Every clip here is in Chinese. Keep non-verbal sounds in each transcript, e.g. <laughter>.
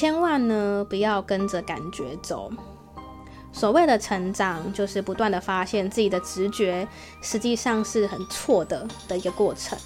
千万呢不要跟着感觉走。所谓的成长，就是不断的发现自己的直觉实际上是很错的的一个过程。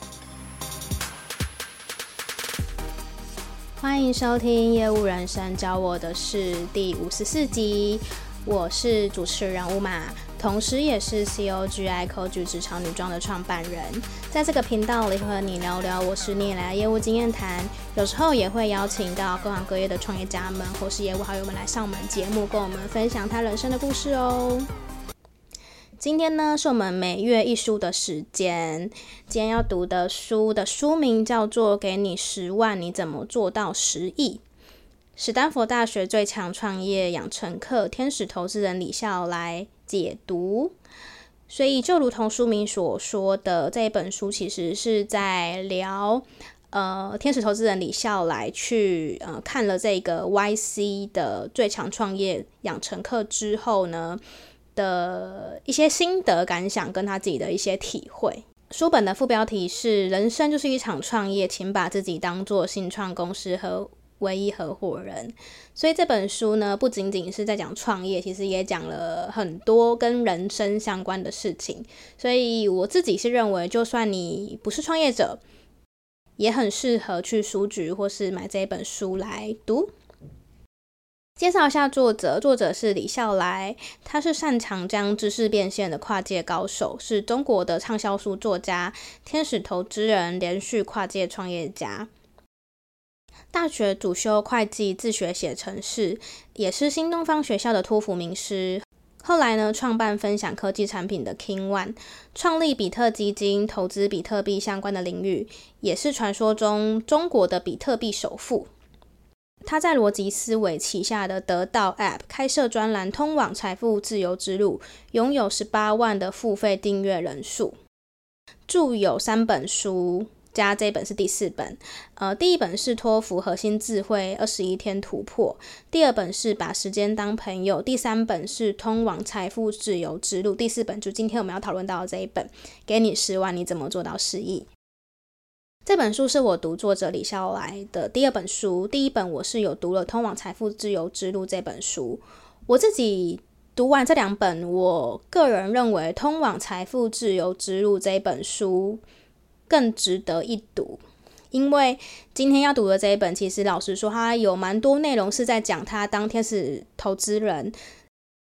欢迎收听《业务人生教我的是》第五十四集，我是主持人乌玛。同时，也是 COGI Coach 职场女装的创办人，在这个频道里和你聊聊我十年来的业务经验谈，有时候也会邀请到各行各业的创业家们或是业务好友们来上我们节目，跟我们分享他人生的故事哦。今天呢，是我们每月一书的时间，今天要读的书的书名叫做《给你十万，你怎么做到十亿》。史丹佛大学最强创业养成课，天使投资人李笑来解读。所以，就如同书名所说的，这一本书其实是在聊，呃，天使投资人李笑来去呃看了这个 YC 的最强创业养成课之后呢的一些心得感想，跟他自己的一些体会。书本的副标题是“人生就是一场创业，请把自己当做新创公司和”唯一合伙人，所以这本书呢，不仅仅是在讲创业，其实也讲了很多跟人生相关的事情。所以我自己是认为，就算你不是创业者，也很适合去书局或是买这本书来读。介绍一下作者，作者是李笑来，他是擅长将知识变现的跨界高手，是中国的畅销书作家、天使投资人、连续跨界创业家。大学主修会计，自学写程式，也是新东方学校的托福名师。后来呢，创办分享科技产品的 King One，创立比特基金，投资比特币相关的领域，也是传说中中国的比特币首富。他在逻辑思维旗下的得到 App 开设专栏，通往财富自由之路，拥有十八万的付费订阅人数，著有三本书。加这本是第四本，呃，第一本是托福核心智慧二十一天突破，第二本是把时间当朋友，第三本是通往财富自由之路，第四本就今天我们要讨论到的这一本，给你十万，你怎么做到十亿？这本书是我读作者李笑来的第二本书，第一本我是有读了《通往财富自由之路》这本书，我自己读完这两本，我个人认为《通往财富自由之路》这本书。更值得一读，因为今天要读的这一本，其实老实说，它有蛮多内容是在讲他当天使投资人，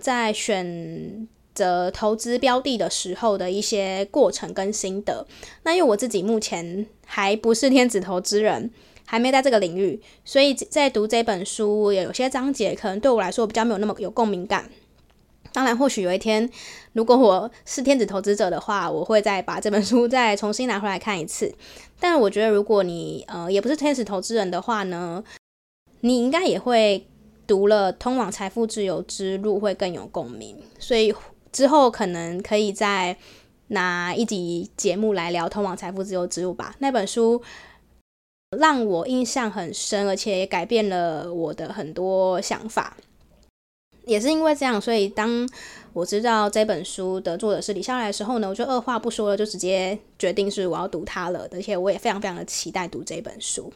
在选择投资标的的时候的一些过程跟心得。那因为我自己目前还不是天使投资人，还没在这个领域，所以在读这本书，有些章节可能对我来说比较没有那么有共鸣感。当然，或许有一天，如果我是天使投资者的话，我会再把这本书再重新拿回来看一次。<laughs> 但我觉得，如果你呃也不是天使投资人的话呢，你应该也会读了《通往财富自由之路》会更有共鸣。所以之后可能可以再拿一集节目来聊《通往财富自由之路》吧。那本书让我印象很深，而且也改变了我的很多想法。也是因为这样，所以当我知道这本书的作者是李笑来的时候呢，我就二话不说了，就直接决定是我要读它了。而且我也非常非常的期待读这本书。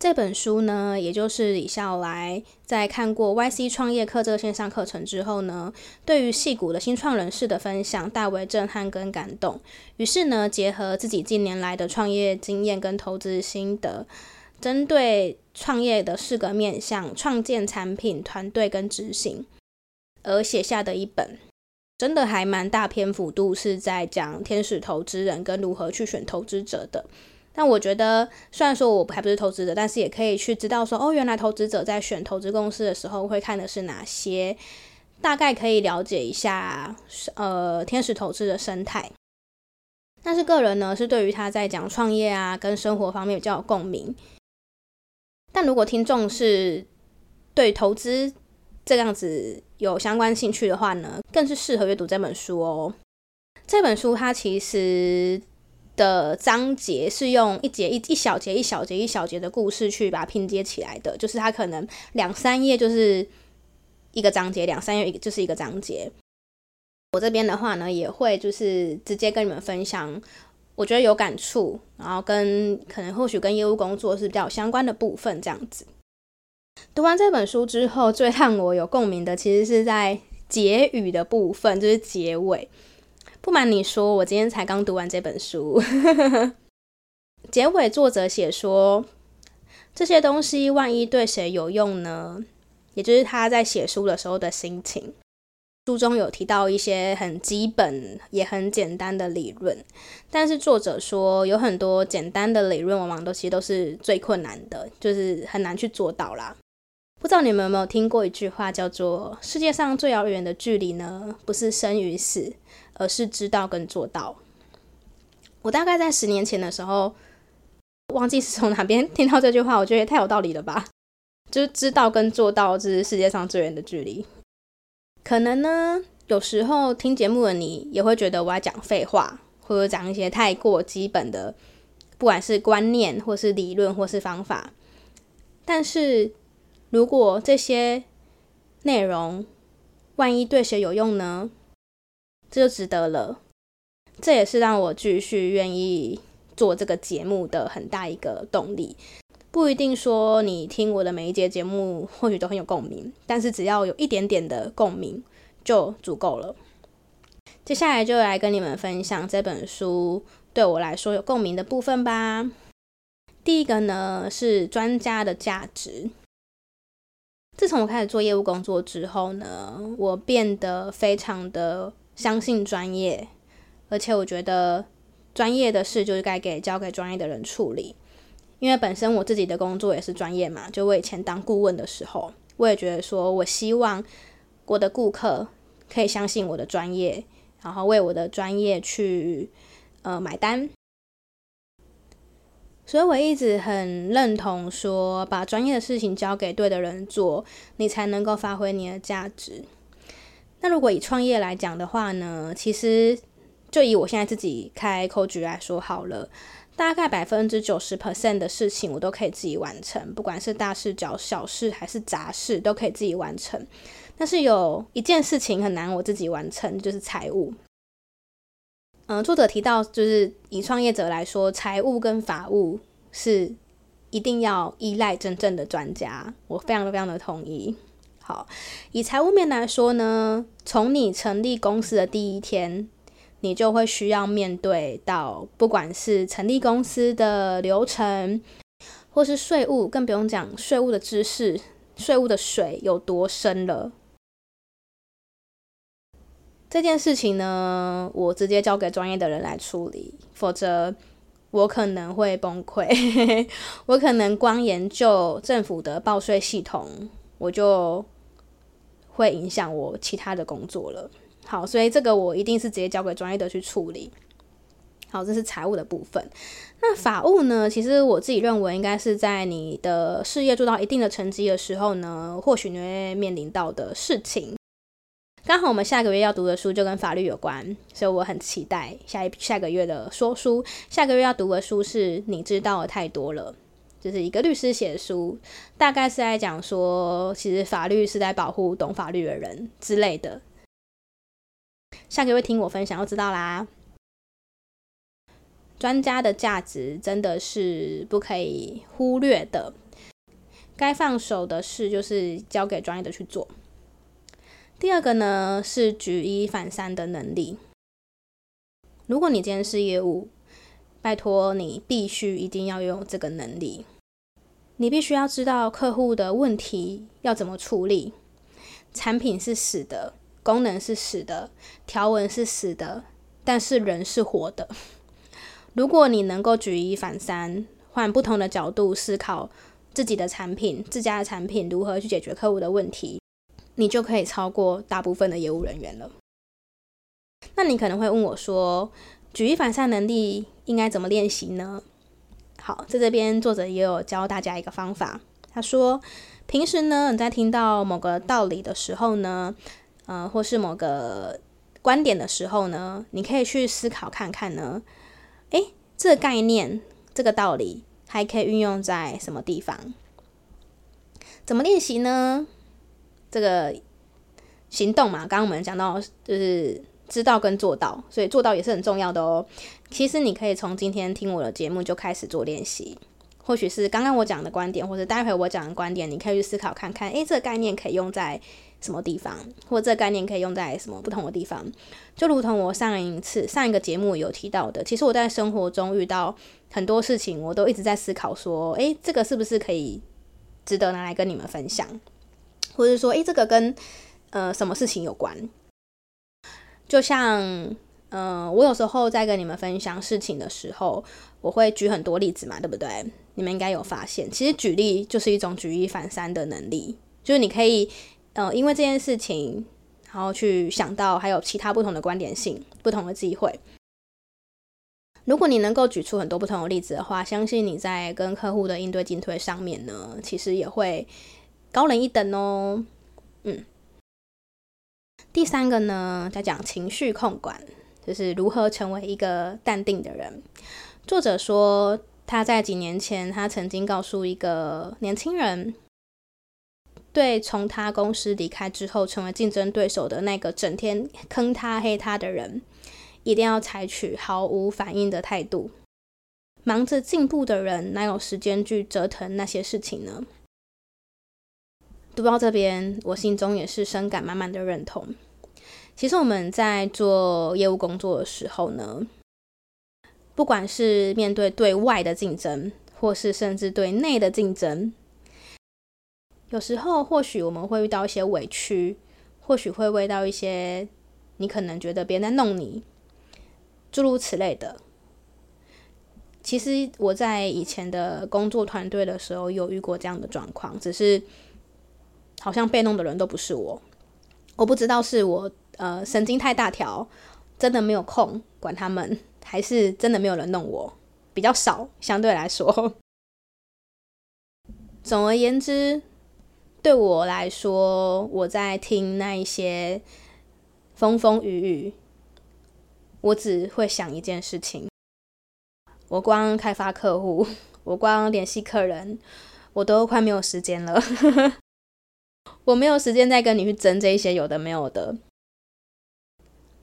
这本书呢，也就是李笑来在看过 YC 创业课这个线上课程之后呢，对于戏骨的新创人士的分享大为震撼跟感动。于是呢，结合自己近年来的创业经验跟投资心得。针对创业的四个面向：创建产品、团队跟执行，而写下的一本，真的还蛮大篇幅度是在讲天使投资人跟如何去选投资者的。但我觉得，虽然说我还不是投资者，但是也可以去知道说，哦，原来投资者在选投资公司的时候会看的是哪些，大概可以了解一下，呃，天使投资的生态。但是个人呢，是对于他在讲创业啊跟生活方面比较有共鸣。但如果听众是对投资这样子有相关兴趣的话呢，更是适合阅读这本书哦。这本书它其实的章节是用一节一一小节一小节一小节的故事去把它拼接起来的，就是它可能两三页就是一个章节，两三页就是一个章节。我这边的话呢，也会就是直接跟你们分享。我觉得有感触，然后跟可能或许跟业务工作是比较相关的部分这样子。读完这本书之后，最让我有共鸣的，其实是在结语的部分，就是结尾。不瞒你说，我今天才刚读完这本书。<laughs> 结尾作者写说，这些东西万一对谁有用呢？也就是他在写书的时候的心情。书中有提到一些很基本也很简单的理论，但是作者说有很多简单的理论，往往都其实都是最困难的，就是很难去做到啦。不知道你们有没有听过一句话，叫做“世界上最遥远的距离呢，不是生与死，而是知道跟做到”。我大概在十年前的时候，忘记是从哪边 <laughs> 听到这句话，我觉得也太有道理了吧？就是知道跟做到，这是世界上最远的距离。可能呢，有时候听节目的你也会觉得我在讲废话，或者讲一些太过基本的，不管是观念，或是理论，或是方法。但是如果这些内容万一对谁有用呢？这就值得了。这也是让我继续愿意做这个节目的很大一个动力。不一定说你听我的每一节节目或许都很有共鸣，但是只要有一点点的共鸣就足够了。接下来就来跟你们分享这本书对我来说有共鸣的部分吧。第一个呢是专家的价值。自从我开始做业务工作之后呢，我变得非常的相信专业，而且我觉得专业的事就是该给交给专业的人处理。因为本身我自己的工作也是专业嘛，就我以前当顾问的时候，我也觉得说，我希望我的顾客可以相信我的专业，然后为我的专业去呃买单。所以我一直很认同说，把专业的事情交给对的人做，你才能够发挥你的价值。那如果以创业来讲的话呢，其实就以我现在自己开 c o 来说好了。大概百分之九十 percent 的事情我都可以自己完成，不管是大事、小小事还是杂事，都可以自己完成。但是有一件事情很难我自己完成，就是财务。嗯，作者提到，就是以创业者来说，财务跟法务是一定要依赖真正的专家。我非常非常的同意。好，以财务面来说呢，从你成立公司的第一天。你就会需要面对到，不管是成立公司的流程，或是税务，更不用讲税务的知识，税务的水有多深了。这件事情呢，我直接交给专业的人来处理，否则我可能会崩溃。<laughs> 我可能光研究政府的报税系统，我就会影响我其他的工作了。好，所以这个我一定是直接交给专业的去处理。好，这是财务的部分。那法务呢？其实我自己认为，应该是在你的事业做到一定的成绩的时候呢，或许你会面临到的事情。刚好我们下个月要读的书就跟法律有关，所以我很期待下一下个月的说书。下个月要读的书是你知道的太多了，就是一个律师写的书，大概是在讲说，其实法律是在保护懂法律的人之类的。下个月听我分享就知道啦。专家的价值真的是不可以忽略的，该放手的事就是交给专业的去做。第二个呢，是举一反三的能力。如果你今天是业务，拜托你必须一定要拥有这个能力。你必须要知道客户的问题要怎么处理，产品是死的。功能是死的，条文是死的，但是人是活的。<laughs> 如果你能够举一反三，换不同的角度思考自己的产品、自家的产品如何去解决客户的问题，你就可以超过大部分的业务人员了。那你可能会问我说，举一反三能力应该怎么练习呢？好，在这边作者也有教大家一个方法。他说，平时呢，你在听到某个道理的时候呢，呃，或是某个观点的时候呢，你可以去思考看看呢，诶，这个概念、这个道理还可以运用在什么地方？怎么练习呢？这个行动嘛，刚刚我们讲到就是知道跟做到，所以做到也是很重要的哦。其实你可以从今天听我的节目就开始做练习，或许是刚刚我讲的观点，或者待会我讲的观点，你可以去思考看看，诶，这个概念可以用在什么地方，或者这概念可以用在什么不同的地方。就如同我上一次上一个节目有提到的，其实我在生活中遇到很多事情，我都一直在思考说，诶，这个是不是可以值得拿来跟你们分享，或者说，诶，这个跟呃什么事情有关？就像。嗯、呃，我有时候在跟你们分享事情的时候，我会举很多例子嘛，对不对？你们应该有发现，其实举例就是一种举一反三的能力，就是你可以，呃，因为这件事情，然后去想到还有其他不同的观点性、不同的机会。如果你能够举出很多不同的例子的话，相信你在跟客户的应对进退上面呢，其实也会高人一等哦。嗯，第三个呢，在讲情绪控管。就是如何成为一个淡定的人。作者说，他在几年前，他曾经告诉一个年轻人，对从他公司离开之后成为竞争对手的那个整天坑他黑他的人，一定要采取毫无反应的态度。忙着进步的人，哪有时间去折腾那些事情呢？读到这边，我心中也是深感满满的认同。其实我们在做业务工作的时候呢，不管是面对对外的竞争，或是甚至对内的竞争，有时候或许我们会遇到一些委屈，或许会遇到一些你可能觉得别人在弄你，诸如此类的。其实我在以前的工作团队的时候有遇过这样的状况，只是好像被弄的人都不是我，我不知道是我。呃，神经太大条，真的没有空管他们，还是真的没有人弄我，比较少，相对来说。<laughs> 总而言之，对我来说，我在听那一些风风雨雨，我只会想一件事情：我光开发客户，我光联系客人，我都快没有时间了。<laughs> 我没有时间再跟你去争这一些有的没有的。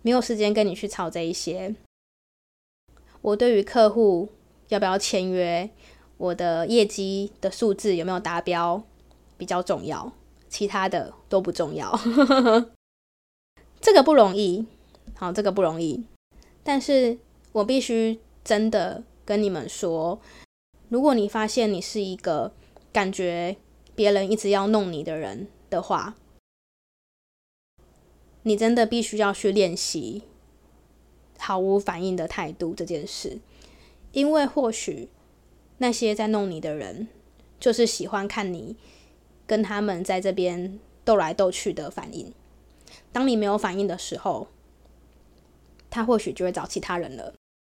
没有时间跟你去吵这一些。我对于客户要不要签约，我的业绩的数字有没有达标比较重要，其他的都不重要。<laughs> 这个不容易，好，这个不容易。但是我必须真的跟你们说，如果你发现你是一个感觉别人一直要弄你的人的话，你真的必须要去练习毫无反应的态度这件事，因为或许那些在弄你的人，就是喜欢看你跟他们在这边斗来斗去的反应。当你没有反应的时候，他或许就会找其他人了。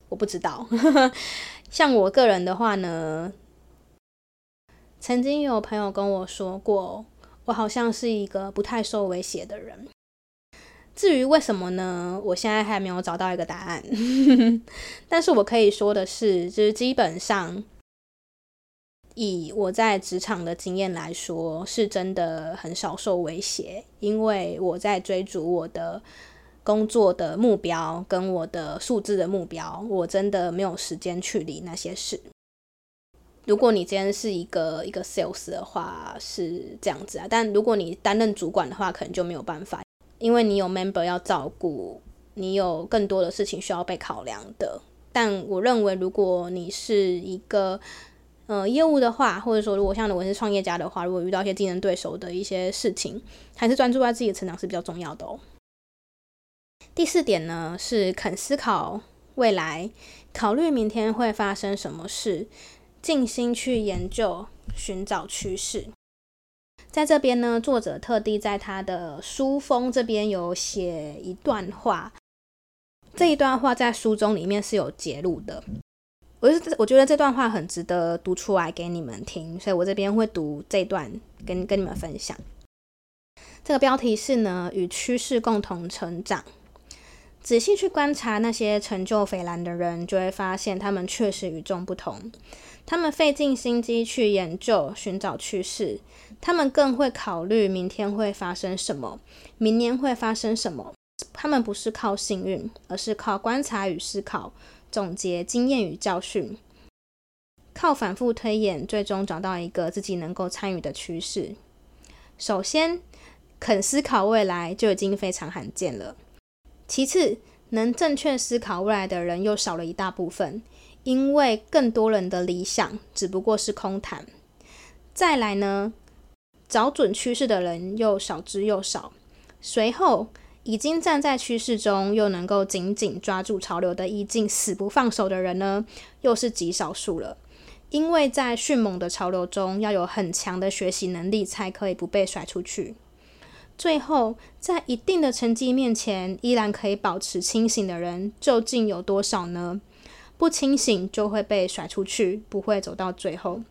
我不知道，<laughs> 像我个人的话呢，曾经有朋友跟我说过，我好像是一个不太受威胁的人。至于为什么呢？我现在还没有找到一个答案。<laughs> 但是我可以说的是，就是基本上以我在职场的经验来说，是真的很少受威胁，因为我在追逐我的工作的目标跟我的数字的目标，我真的没有时间去理那些事。如果你今天是一个一个 sales 的话，是这样子啊，但如果你担任主管的话，可能就没有办法。因为你有 member 要照顾，你有更多的事情需要被考量的。但我认为，如果你是一个呃业务的话，或者说如果像我是创业家的话，如果遇到一些竞争对手的一些事情，还是专注在自己的成长是比较重要的哦。第四点呢，是肯思考未来，考虑明天会发生什么事，静心去研究，寻找趋势。在这边呢，作者特地在他的书封这边有写一段话，这一段话在书中里面是有揭露的。我是我觉得这段话很值得读出来给你们听，所以我这边会读这段跟跟你们分享。这个标题是呢，与趋势共同成长。仔细去观察那些成就斐然的人，就会发现他们确实与众不同。他们费尽心机去研究、寻找趋势，他们更会考虑明天会发生什么，明年会发生什么。他们不是靠幸运，而是靠观察与思考，总结经验与教训，靠反复推演，最终找到一个自己能够参与的趋势。首先，肯思考未来就已经非常罕见了。其次，能正确思考未来的人又少了一大部分，因为更多人的理想只不过是空谈。再来呢，找准趋势的人又少之又少。随后，已经站在趋势中又能够紧紧抓住潮流的意境，死不放手的人呢，又是极少数了。因为在迅猛的潮流中，要有很强的学习能力，才可以不被甩出去。最后，在一定的成绩面前，依然可以保持清醒的人，究竟有多少呢？不清醒就会被甩出去，不会走到最后。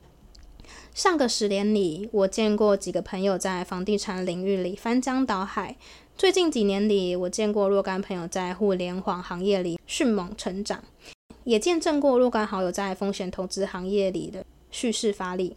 上个十年里，我见过几个朋友在房地产领域里翻江倒海；最近几年里，我见过若干朋友在互联网行业里迅猛成长，也见证过若干好友在风险投资行业里的蓄势发力。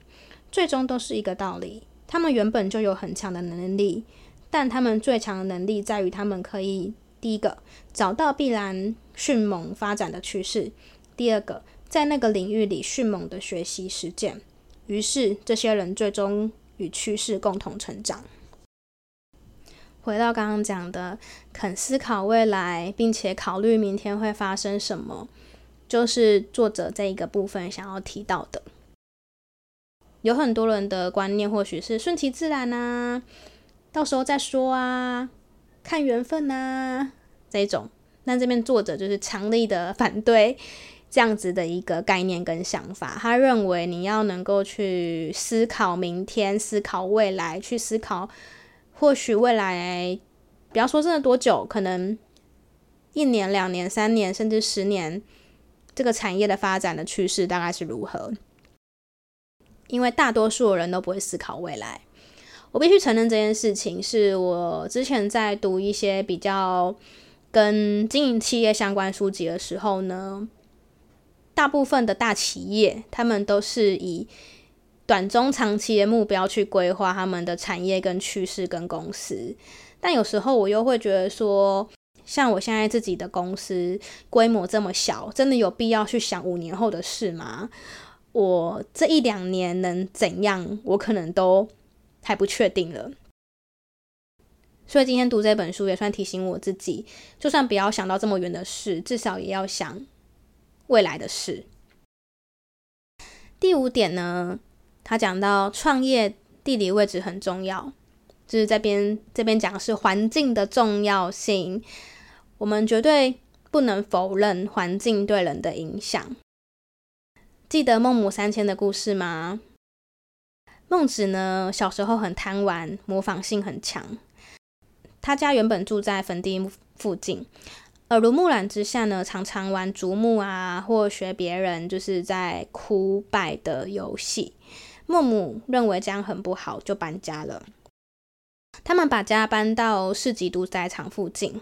最终都是一个道理：他们原本就有很强的能力。但他们最强的能力在于，他们可以第一个找到必然迅猛发展的趋势，第二个在那个领域里迅猛的学习实践。于是，这些人最终与趋势共同成长。回到刚刚讲的，肯思考未来，并且考虑明天会发生什么，就是作者这一个部分想要提到的。有很多人的观念或许是顺其自然啊。到时候再说啊，看缘分啊，这种。那这边作者就是强力的反对这样子的一个概念跟想法。他认为你要能够去思考明天，思考未来，去思考或许未来，不要说真的多久，可能一年、两年、三年，甚至十年，这个产业的发展的趋势大概是如何？因为大多数人都不会思考未来。我必须承认这件事情，是我之前在读一些比较跟经营企业相关书籍的时候呢，大部分的大企业，他们都是以短中长期的目标去规划他们的产业跟趋势跟公司，但有时候我又会觉得说，像我现在自己的公司规模这么小，真的有必要去想五年后的事吗？我这一两年能怎样，我可能都。还不确定了，所以今天读这本书也算提醒我自己，就算不要想到这么远的事，至少也要想未来的事。第五点呢，他讲到创业地理位置很重要，就是这边这边讲的是环境的重要性，我们绝对不能否认环境对人的影响。记得孟母三迁的故事吗？孟子呢，小时候很贪玩，模仿性很强。他家原本住在坟地附近，耳濡目染之下呢，常常玩竹木啊，或学别人就是在哭拜的游戏。孟母认为这样很不好，就搬家了。他们把家搬到市集屠宰场附近。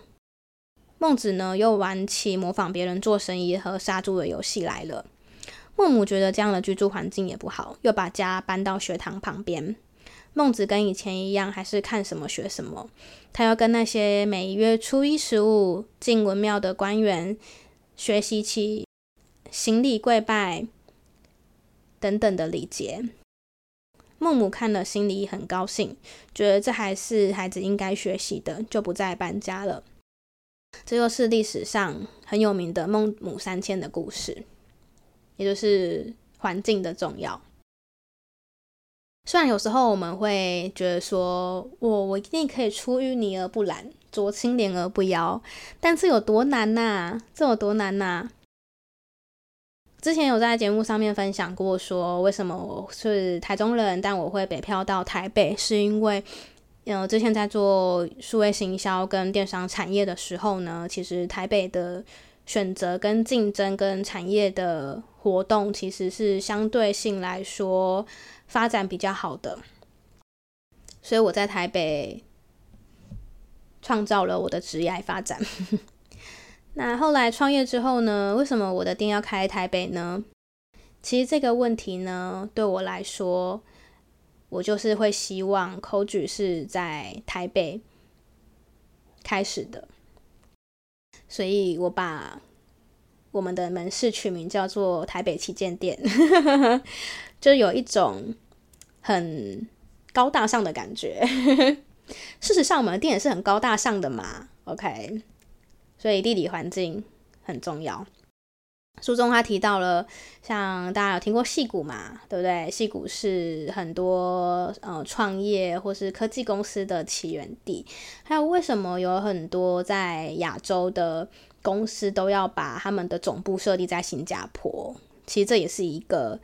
孟子呢，又玩起模仿别人做生意和杀猪的游戏来了。孟母觉得这样的居住环境也不好，又把家搬到学堂旁边。孟子跟以前一样，还是看什么学什么。他要跟那些每月初一十五进文庙的官员学习起行礼跪拜等等的礼节。孟母看了心里很高兴，觉得这还是孩子应该学习的，就不再搬家了。这又是历史上很有名的孟母三迁的故事。也就是环境的重要。虽然有时候我们会觉得说，我我一定可以出淤泥而不染，濯清涟而不妖，但这有多难呐？这有多难呐？之前有在节目上面分享过，说为什么我是台中人，但我会北漂到台北，是因为，呃，之前在做数位行销跟电商产业的时候呢，其实台北的选择跟竞争跟产业的。活动其实是相对性来说发展比较好的，所以我在台北创造了我的职业发展。那后来创业之后呢？为什么我的店要开台北呢？其实这个问题呢，对我来说，我就是会希望 c o j 是在台北开始的，所以我把。我们的门市取名叫做台北旗舰店，<laughs> 就有一种很高大上的感觉。事实上，我们的店也是很高大上的嘛。OK，所以地理环境很重要。书中他提到了，像大家有听过戏谷嘛，对不对？戏谷是很多呃创业或是科技公司的起源地。还有为什么有很多在亚洲的公司都要把他们的总部设立在新加坡？其实这也是一个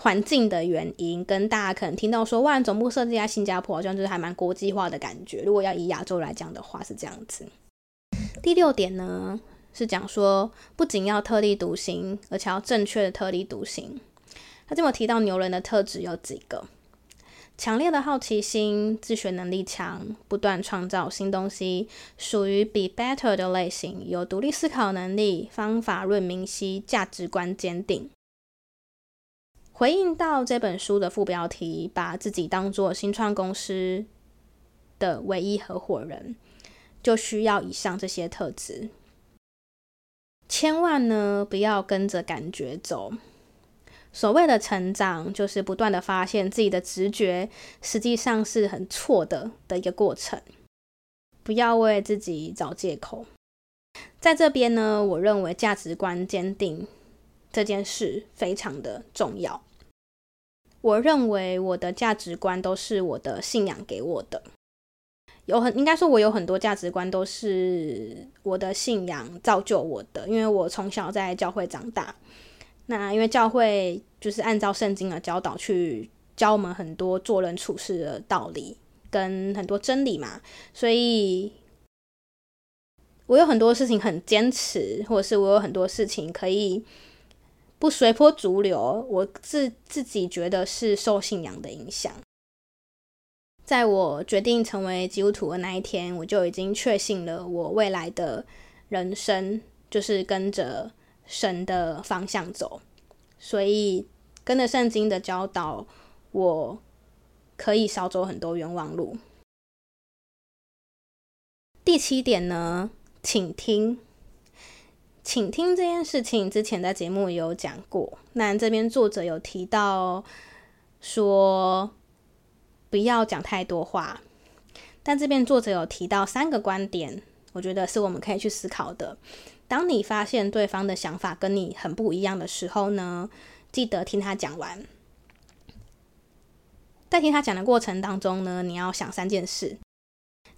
环境的原因。跟大家可能听到说，哇，总部设立在新加坡，好像就是还蛮国际化的感觉。如果要以亚洲来讲的话，是这样子。第六点呢？是讲说，不仅要特立独行，而且要正确的特立独行。他这么提到牛人的特质有几个：强烈的好奇心、自学能力强、不断创造新东西，属于 be better 的类型，有独立思考能力、方法论明晰、价值观坚定。回应到这本书的副标题，把自己当做新创公司的唯一合伙人，就需要以上这些特质。千万呢，不要跟着感觉走。所谓的成长，就是不断的发现自己的直觉实际上是很错的的一个过程。不要为自己找借口。在这边呢，我认为价值观坚定这件事非常的重要。我认为我的价值观都是我的信仰给我的。有很应该说，我有很多价值观都是我的信仰造就我的，因为我从小在教会长大。那因为教会就是按照圣经的教导去教我们很多做人处事的道理跟很多真理嘛，所以我有很多事情很坚持，或者是我有很多事情可以不随波逐流，我自自己觉得是受信仰的影响。在我决定成为基督徒的那一天，我就已经确信了我未来的人生就是跟着神的方向走，所以跟着圣经的教导，我可以少走很多冤枉路。第七点呢，请听，请听这件事情之前在节目有讲过，那这边作者有提到说。不要讲太多话，但这边作者有提到三个观点，我觉得是我们可以去思考的。当你发现对方的想法跟你很不一样的时候呢，记得听他讲完。在听他讲的过程当中呢，你要想三件事。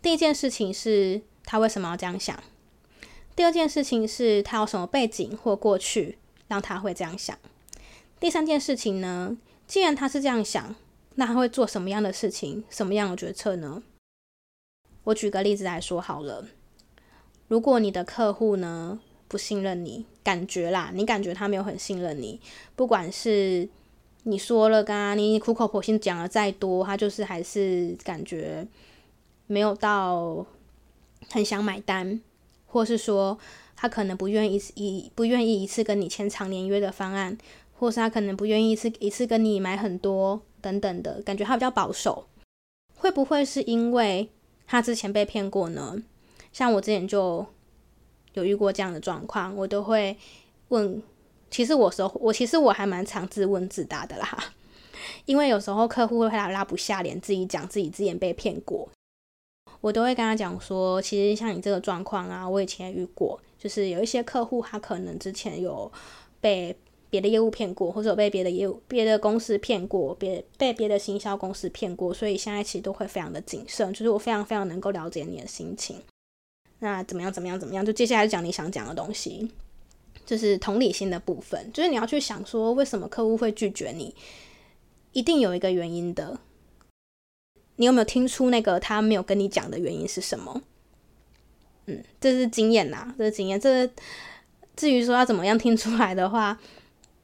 第一件事情是他为什么要这样想？第二件事情是他有什么背景或过去让他会这样想？第三件事情呢，既然他是这样想。那他会做什么样的事情，什么样的决策呢？我举个例子来说好了。如果你的客户呢，不信任你，感觉啦，你感觉他没有很信任你，不管是你说了，刚刚你苦口婆心讲了再多，他就是还是感觉没有到很想买单，或是说他可能不愿意一不愿意一次跟你签长年约的方案，或是他可能不愿意一次一次跟你买很多。等等的感觉，他比较保守，会不会是因为他之前被骗过呢？像我之前就有遇过这样的状况，我都会问。其实我时候，我其实我还蛮常自问自答的啦，因为有时候客户会拉拉不下脸，自己讲自己之前被骗过，我都会跟他讲说，其实像你这个状况啊，我以前遇过，就是有一些客户他可能之前有被。别的业务骗过，或者有被别的业务、别的公司骗过，别被别的行销公司骗过，所以现在其实都会非常的谨慎。就是我非常非常能够了解你的心情。那怎么样？怎么样？怎么样？就接下来讲你想讲的东西，就是同理心的部分。就是你要去想说，为什么客户会拒绝你？一定有一个原因的。你有没有听出那个他没有跟你讲的原因是什么？嗯，这是经验呐，这是经验。这至于说要怎么样听出来的话。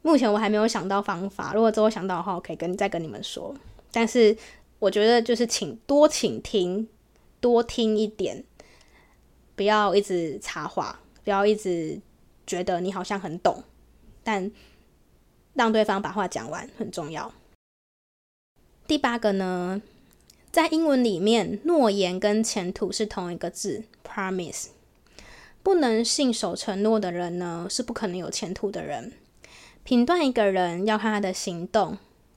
目前我还没有想到方法，如果之后想到的话，我可以跟再跟你们说。但是我觉得就是请多请听，多听一点，不要一直插话，不要一直觉得你好像很懂，但让对方把话讲完很重要。第八个呢，在英文里面，诺言跟前途是同一个字，promise。不能信守承诺的人呢，是不可能有前途的人。评断一个人要看他的行动，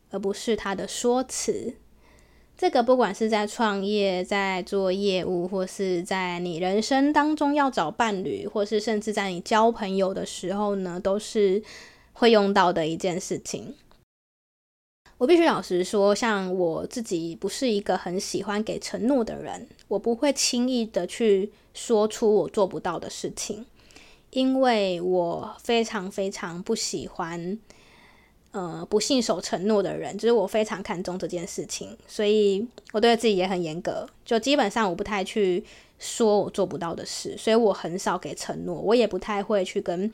而不是他的说辞。这个不管是在创业、在做业务，或是在你人生当中要找伴侣，或是甚至在你交朋友的时候呢，都是会用到的一件事情。我必须老实说，像我自己不是一个很喜欢给承诺的人，我不会轻易的去说出我做不到的事情，因为我非常非常不喜欢，呃，不信守承诺的人，就是我非常看重这件事情，所以我对自己也很严格，就基本上我不太去说我做不到的事，所以我很少给承诺，我也不太会去跟。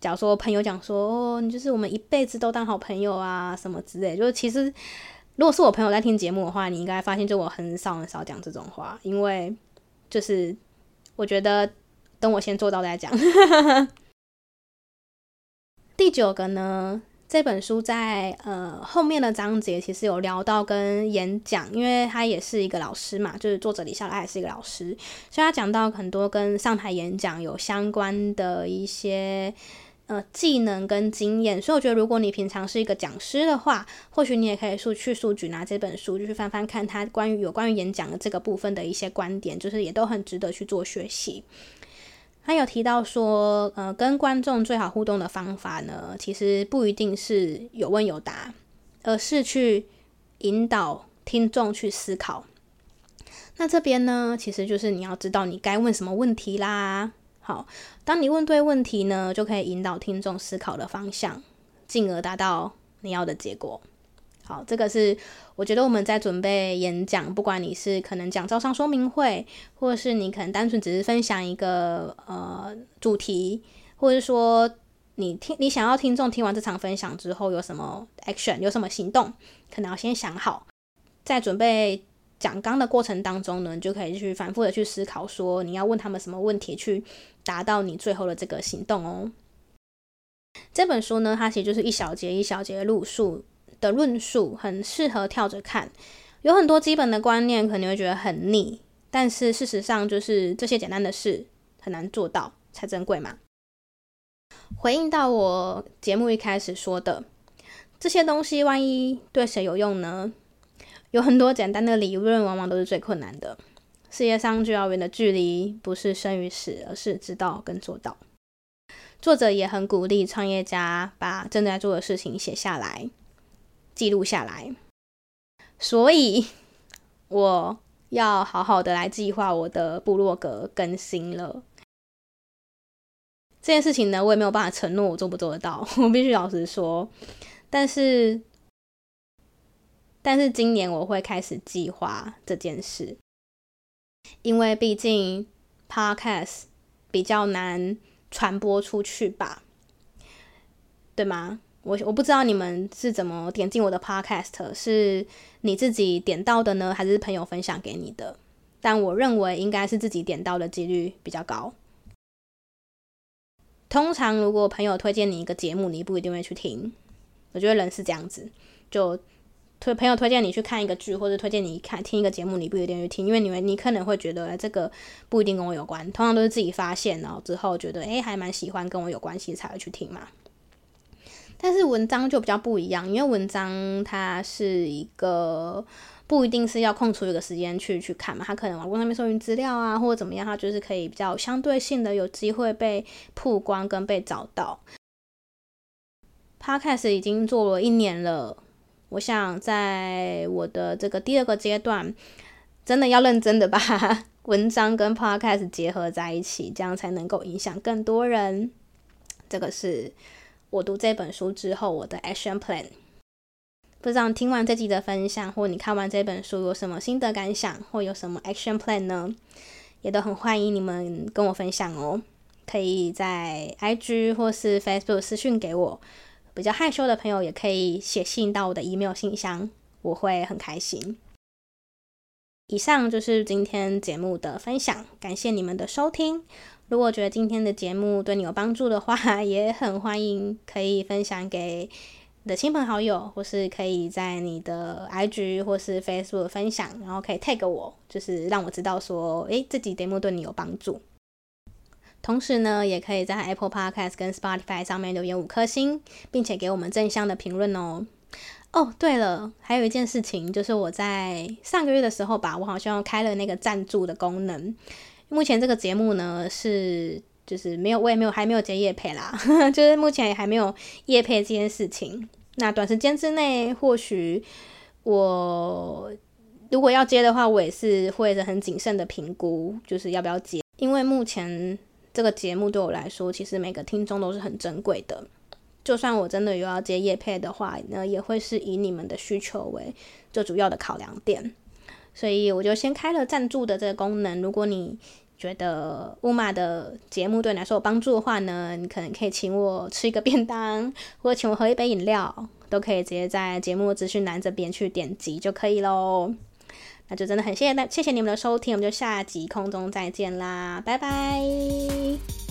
假如说朋友讲说，哦，你就是我们一辈子都当好朋友啊，什么之类。就是其实，如果是我朋友在听节目的话，你应该发现，就我很少很少讲这种话，因为就是我觉得等我先做到再讲。<laughs> 第九个呢，这本书在呃后面的章节其实有聊到跟演讲，因为他也是一个老师嘛，就是作者李笑来也是一个老师，所以他讲到很多跟上台演讲有相关的一些。呃，技能跟经验，所以我觉得，如果你平常是一个讲师的话，或许你也可以去去书局拿这本书，就是翻翻看他关于有关于演讲的这个部分的一些观点，就是也都很值得去做学习。他有提到说，呃，跟观众最好互动的方法呢，其实不一定是有问有答，而是去引导听众去思考。那这边呢，其实就是你要知道你该问什么问题啦。好，当你问对问题呢，就可以引导听众思考的方向，进而达到你要的结果。好，这个是我觉得我们在准备演讲，不管你是可能讲招商说明会，或者是你可能单纯只是分享一个呃主题，或者是说你听你想要听众听完这场分享之后有什么 action，有什么行动，可能要先想好，在准备。讲纲的过程当中呢，你就可以去反复的去思考，说你要问他们什么问题，去达到你最后的这个行动哦。这本书呢，它其实就是一小节一小节的论述的论述，很适合跳着看。有很多基本的观念，可能会觉得很腻，但是事实上就是这些简单的事很难做到才珍贵嘛。回应到我节目一开始说的这些东西，万一对谁有用呢？有很多简单的理论，往往都是最困难的。世界上最遥远的距离，不是生与死，而是知道跟做到。作者也很鼓励创业家把正在做的事情写下来，记录下来。所以，我要好好的来计划我的部落格更新了。这件事情呢，我也没有办法承诺我做不做得到，<laughs> 我必须老实说。但是。但是今年我会开始计划这件事，因为毕竟 Podcast 比较难传播出去吧，对吗？我我不知道你们是怎么点进我的 Podcast，是你自己点到的呢，还是朋友分享给你的？但我认为应该是自己点到的几率比较高。通常如果朋友推荐你一个节目，你不一定会去听。我觉得人是这样子，就。推朋友推荐你去看一个剧，或者推荐你看听一个节目，你不一定去听，因为你们你可能会觉得这个不一定跟我有关。通常都是自己发现，然后之后觉得诶还蛮喜欢，跟我有关系才会去听嘛。但是文章就比较不一样，因为文章它是一个不一定是要空出一个时间去去看嘛，它可能网络上面搜寻资料啊，或者怎么样，它就是可以比较相对性的有机会被曝光跟被找到。Podcast 已经做了一年了。我想在我的这个第二个阶段，真的要认真的把 <laughs> 文章跟 podcast 结合在一起，这样才能够影响更多人。这个是我读这本书之后我的 action plan。不知道听完这集的分享，或你看完这本书有什么心得感想，或有什么 action plan 呢？也都很欢迎你们跟我分享哦。可以在 IG 或是 Facebook 私讯给我。比较害羞的朋友也可以写信到我的 email 信箱，我会很开心。以上就是今天节目的分享，感谢你们的收听。如果觉得今天的节目对你有帮助的话，<laughs> 也很欢迎可以分享给你的亲朋好友，或是可以在你的 IG 或是 Facebook 分享，然后可以 tag 我，就是让我知道说，诶，这集节目对你有帮助。同时呢，也可以在 Apple Podcast 跟 Spotify 上面留言五颗星，并且给我们正向的评论哦。哦，对了，还有一件事情，就是我在上个月的时候吧，我好像开了那个赞助的功能。目前这个节目呢是就是没有，我也没有还没有接业配啦，<laughs> 就是目前也还没有业配这件事情。那短时间之内，或许我如果要接的话，我也是会很谨慎的评估，就是要不要接，因为目前。这个节目对我来说，其实每个听众都是很珍贵的。就算我真的有要接业配的话那，也会是以你们的需求为最主要的考量点。所以我就先开了赞助的这个功能。如果你觉得乌马的节目对你来说有帮助的话呢，你可能可以请我吃一个便当，或者请我喝一杯饮料，都可以直接在节目资讯栏这边去点击就可以喽。那就真的很谢谢大，谢谢你们的收听，我们就下集空中再见啦，拜拜。